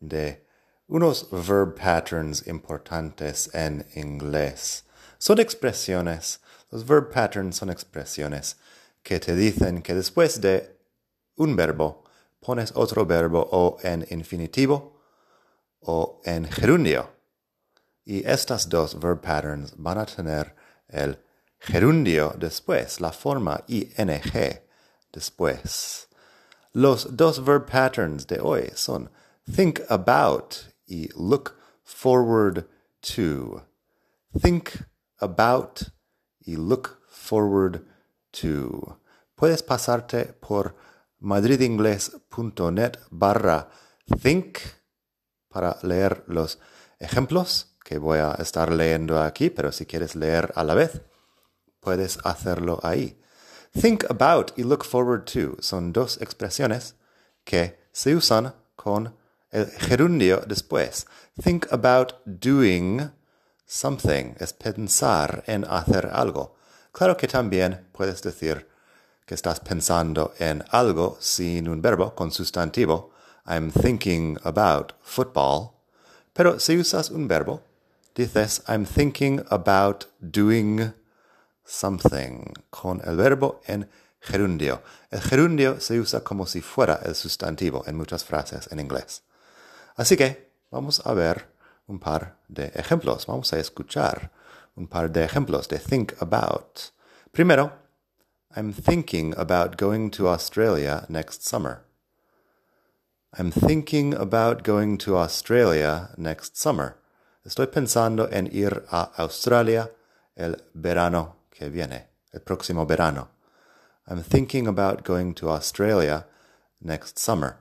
de unos verb patterns importantes en inglés. Son expresiones, los verb patterns son expresiones que te dicen que después de un verbo pones otro verbo o en infinitivo o en gerundio. Y estas dos verb patterns van a tener el gerundio después, la forma ing después. Los dos verb patterns de hoy son think about y look forward to. Think about y look forward to. Puedes pasarte por madridingles.net barra think para leer los ejemplos que voy a estar leyendo aquí, pero si quieres leer a la vez, puedes hacerlo ahí. Think about y look forward to son dos expresiones que se usan con el gerundio después. Think about doing something es pensar en hacer algo. Claro que también puedes decir que estás pensando en algo sin un verbo con sustantivo. I'm thinking about football. Pero si usas un verbo, dices I'm thinking about doing something con el verbo en gerundio. El gerundio se usa como si fuera el sustantivo en muchas frases en inglés. Así que vamos a ver un par de ejemplos. Vamos a escuchar un par de ejemplos de think about. Primero, I'm thinking about going to Australia next summer. I'm thinking about going to Australia next summer. Estoy pensando en ir a Australia el verano que viene, el próximo verano. I'm thinking about going to Australia next summer.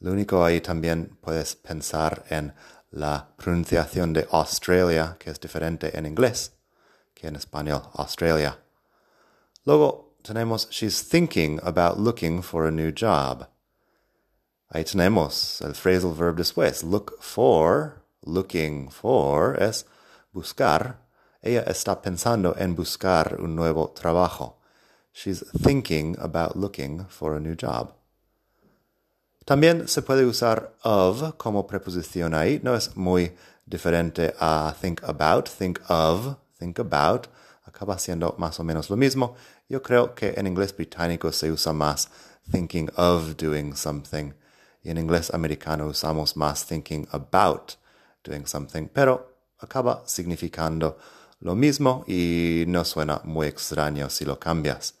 Lo único ahí también puedes pensar en la pronunciación de Australia, que es diferente en inglés que en español, Australia. Luego tenemos She's thinking about looking for a new job. Ahí tenemos el phrasal verb después. Look for, looking for, es buscar ella está pensando en buscar un nuevo trabajo. She's thinking about looking for a new job. También se puede usar of como preposición ahí. No es muy diferente a think about, think of, think about. Acaba siendo más o menos lo mismo. Yo creo que en inglés británico se usa más thinking of doing something. Y en inglés americano usamos más thinking about doing something. Pero acaba significando lo mismo y no suena muy extraño si lo cambias.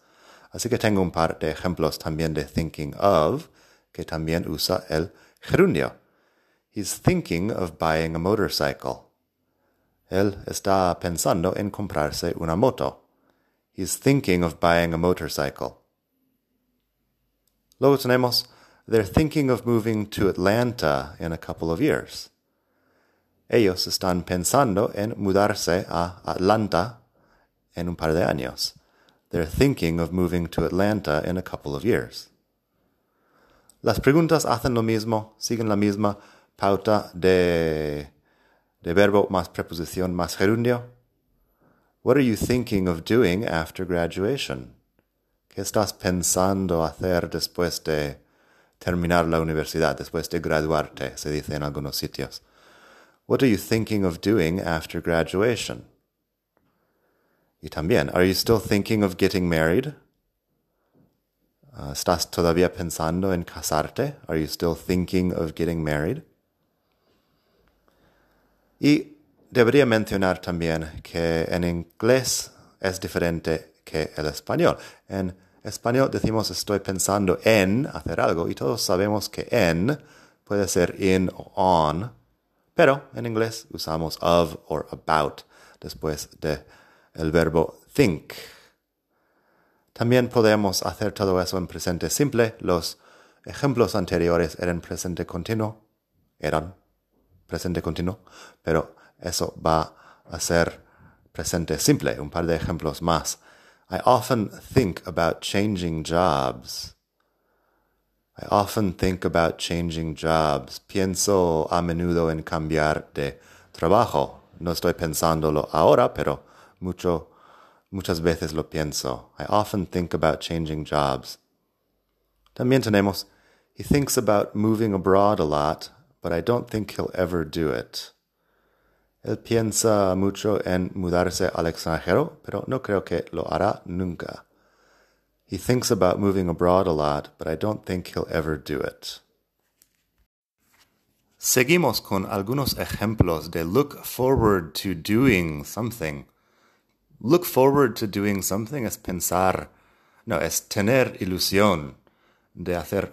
Así que tengo un par de ejemplos también de thinking of, que también usa el gerundio. He's thinking of buying a motorcycle. Él está pensando en comprarse una moto. He's thinking of buying a motorcycle. Luego tenemos, they're thinking of moving to Atlanta in a couple of years. Ellos están pensando en mudarse a Atlanta en un par de años. They're thinking of moving to Atlanta in a couple of years. Las preguntas hacen lo mismo, siguen la misma pauta de, de verbo más preposición más gerundio. What are you thinking of doing after graduation? ¿Qué estás pensando hacer después de terminar la universidad, después de graduarte, se dice en algunos sitios? What are you thinking of doing after graduation? Y también, are you still thinking of getting married? Uh, ¿Estás todavía pensando en casarte? Are you still thinking of getting married? Y debería mencionar también que en inglés es diferente que el español. En español decimos estoy pensando en hacer algo y todos sabemos que en puede ser in o on pero en inglés usamos of or about después de el verbo think. También podemos hacer todo eso en presente simple. Los ejemplos anteriores eran presente continuo, eran, presente continuo, pero eso va a ser presente simple. Un par de ejemplos más. I often think about changing jobs. I often think about changing jobs. Pienso a menudo en cambiar de trabajo. No estoy pensándolo ahora, pero mucho, muchas veces lo pienso. I often think about changing jobs. También tenemos, he thinks about moving abroad a lot, but I don't think he'll ever do it. Él piensa mucho en mudarse al extranjero, pero no creo que lo hará nunca. He thinks about moving abroad a lot, but I don't think he'll ever do it. Seguimos con algunos ejemplos de look forward to doing something. Look forward to doing something es pensar, no, es tener ilusión de hacer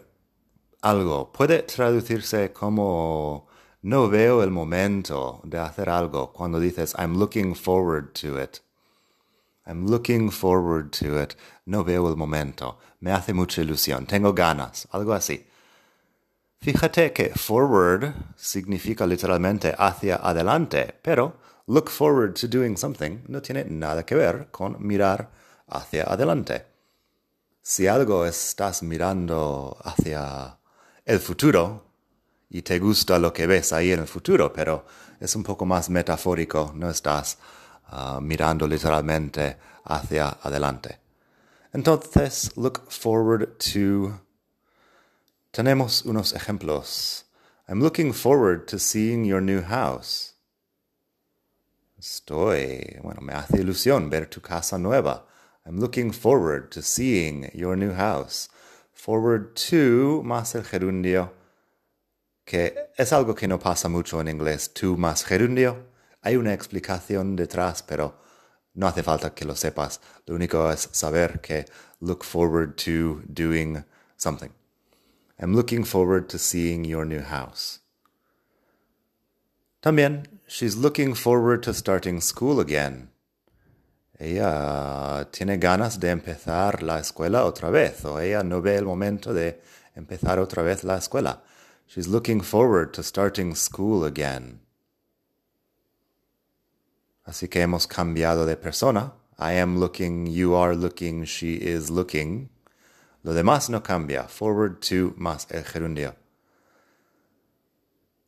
algo. Puede traducirse como no veo el momento de hacer algo cuando dices I'm looking forward to it. I'm looking forward to it. No veo el momento. Me hace mucha ilusión. Tengo ganas. Algo así. Fíjate que forward significa literalmente hacia adelante, pero look forward to doing something no tiene nada que ver con mirar hacia adelante. Si algo estás mirando hacia el futuro y te gusta lo que ves ahí en el futuro, pero es un poco más metafórico, no estás uh, mirando literalmente hacia adelante. Entonces, look forward to... Tenemos unos ejemplos. I'm looking forward to seeing your new house. Estoy, bueno, me hace ilusión ver tu casa nueva. I'm looking forward to seeing your new house. Forward to más el gerundio, que es algo que no pasa mucho en inglés. To más gerundio hay una explicación detrás, pero no hace falta que lo sepas. Lo único es saber que look forward to doing something. I'm looking forward to seeing your new house. También, she's looking forward to starting school again. Ella tiene ganas de empezar la escuela otra vez, o ella no ve el momento de empezar otra vez la escuela. She's looking forward to starting school again. Así que hemos cambiado de persona. I am looking, you are looking, she is looking. Lo demás no cambia. Forward to más el gerundio.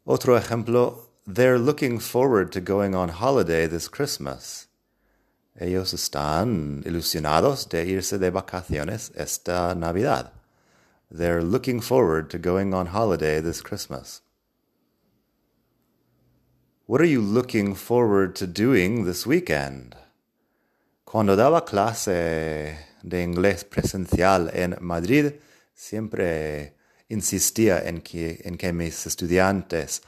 Otro ejemplo. They're looking forward to going on holiday this Christmas. Ellos están ilusionados de irse de vacaciones esta Navidad. They're looking forward to going on holiday this Christmas. What are you looking forward to doing this weekend? Cuando daba clase de inglés presencial en Madrid, siempre insistía en que, en que mis estudiantes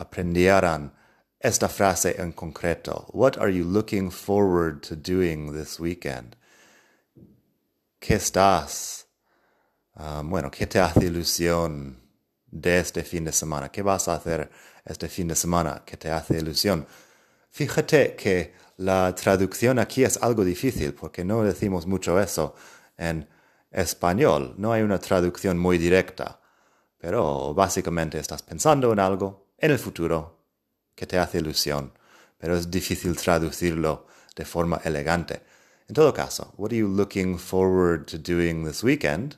aprendieran esta frase en concreto. What are you looking forward to doing this weekend? ¿Qué estás? Uh, bueno, ¿qué te hace ilusión de este fin de semana? ¿Qué vas a hacer este fin de semana que te hace ilusión? Fíjate que la traducción aquí es algo difícil porque no decimos mucho eso en español. No hay una traducción muy directa, pero básicamente estás pensando en algo en el futuro que te hace ilusión, pero es difícil traducirlo de forma elegante. En todo caso, what are you looking forward to doing this weekend?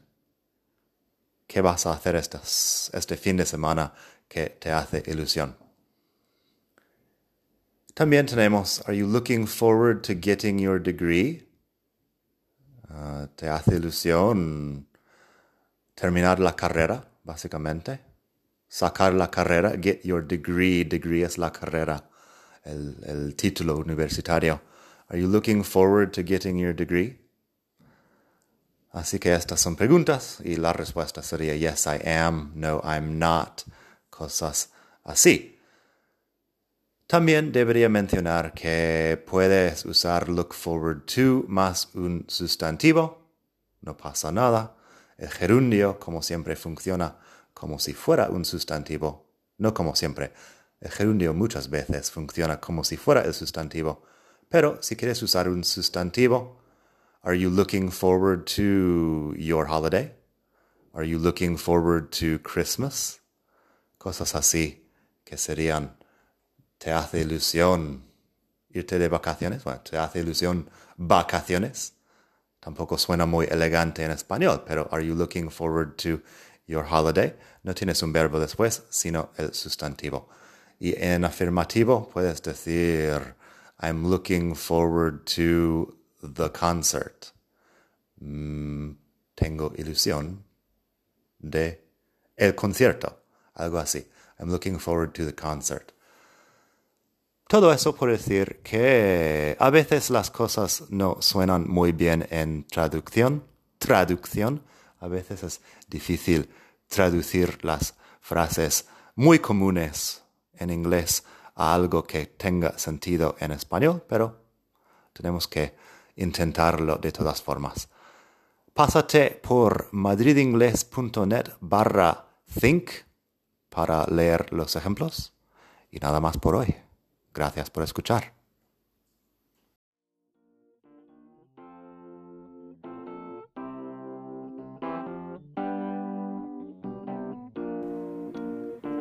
¿Qué vas a hacer este fin de semana que te hace ilusión? También tenemos, are you looking forward to getting your degree? Uh, ¿Te hace ilusión terminar la carrera, básicamente? Sacar la carrera, get your degree, degree es la carrera, el, el título universitario. Are you looking forward to getting your degree? Así que estas son preguntas y la respuesta sería yes, I am, no, I'm not, cosas así. También debería mencionar que puedes usar look forward to más un sustantivo, no pasa nada. El gerundio, como siempre, funciona como si fuera un sustantivo, no como siempre. El gerundio muchas veces funciona como si fuera el sustantivo, pero si quieres usar un sustantivo, Are you looking forward to your holiday? Are you looking forward to Christmas? Cosas así que serían, te hace ilusión irte de vacaciones, bueno, te hace ilusión vacaciones. Tampoco suena muy elegante en español, pero are you looking forward to your holiday? No tienes un verbo después, sino el sustantivo. Y en afirmativo puedes decir, I'm looking forward to the concert. Mm, tengo ilusión de el concierto, algo así. I'm looking forward to the concert. Todo eso por decir que a veces las cosas no suenan muy bien en traducción. Traducción. A veces es difícil traducir las frases muy comunes en inglés a algo que tenga sentido en español, pero tenemos que intentarlo de todas formas. Pásate por madridingles.net barra think para leer los ejemplos. Y nada más por hoy. Gracias por escuchar.